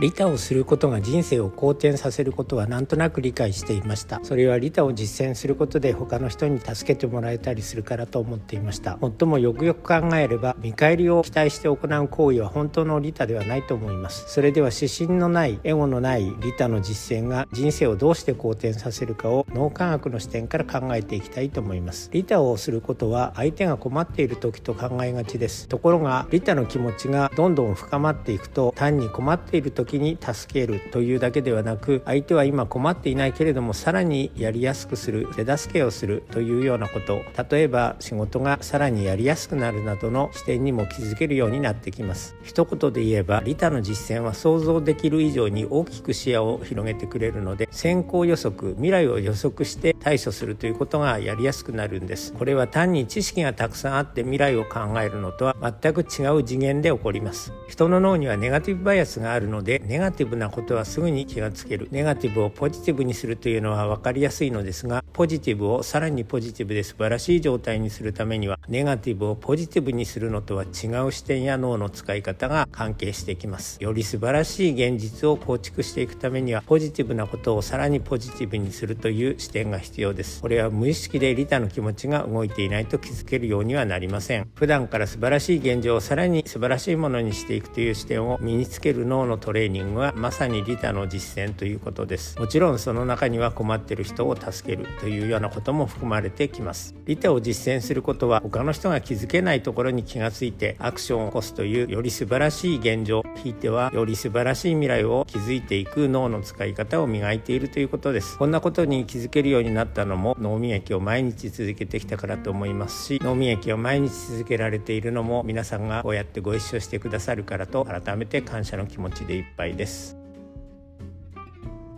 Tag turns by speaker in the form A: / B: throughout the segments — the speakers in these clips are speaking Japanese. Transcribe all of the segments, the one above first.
A: 利他をすることが人生を好転させることはなんとなく理解していました。それは利他を実践することで他の人に助けてもらえたりするからと思っていました。もっともよくよく考えれば見返りを期待して行う行為は本当の利他ではないと思います。それでは指針のないエゴのない利他の実践が人生をどうして好転させるかを脳科学の視点から考えていきたいと思います。利他をすることは相手が困っている時と考えがちです。ところが利他の気持ちがどんどん深まっていくと単に困っている時時に助けるというだけではなく相手は今困っていないけれどもさらにやりやすくする手助けをするというようなこと。例えば仕事がさらにやりやすくなるなどの視点にも気づけるようになってきます。一言で言えば利他の実践は想像できる以上に大きく視野を広げてくれるので先行予測未来を予測して対処するということがやりやすくなるんです。これは単に知識がたくさんあって未来を考えるのとは全く違う次元で起こります。人の脳にはネガティブバイアスがあるのででネガティブなことはすぐに気がつける。ネガティブをポジティブにするというのは分かりやすいのですがポジティブをさらにポジティブで素晴らしい状態にするためにはネガティブをポジティブにするのとは違う視点や脳の使い方が関係してきます。より素晴らしい現実を構築していくためにはポジティブなことをさらにポジティブにするという視点が必要です。これは無意識で利他の気持ちが動いていないと気づけるようにはなりません。普段から素晴らしい現状をさらに素晴らしいものにしていくという視点を身につける脳のトレーレーニングはまさに利他の実践ということです。もちろんその中には困ってる人を助けるというようなことも含まれてきます。利他を実践することは他の人が気づけないところに気がついてアクションを起こすというより素晴らしい現状ひいてはより素晴らしい未来を築いていく脳の使い方を磨いているということです。こんなことに気づけるようになったのも脳磨きを毎日続けてきたからと思いますし脳磨きを毎日続けられているのも皆さんがこうやってご一緒してくださるからと改めて感謝の気持ちでいっぱいです。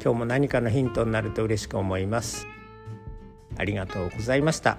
A: 今日も何かのヒントになると嬉しく思います。ありがとうございました。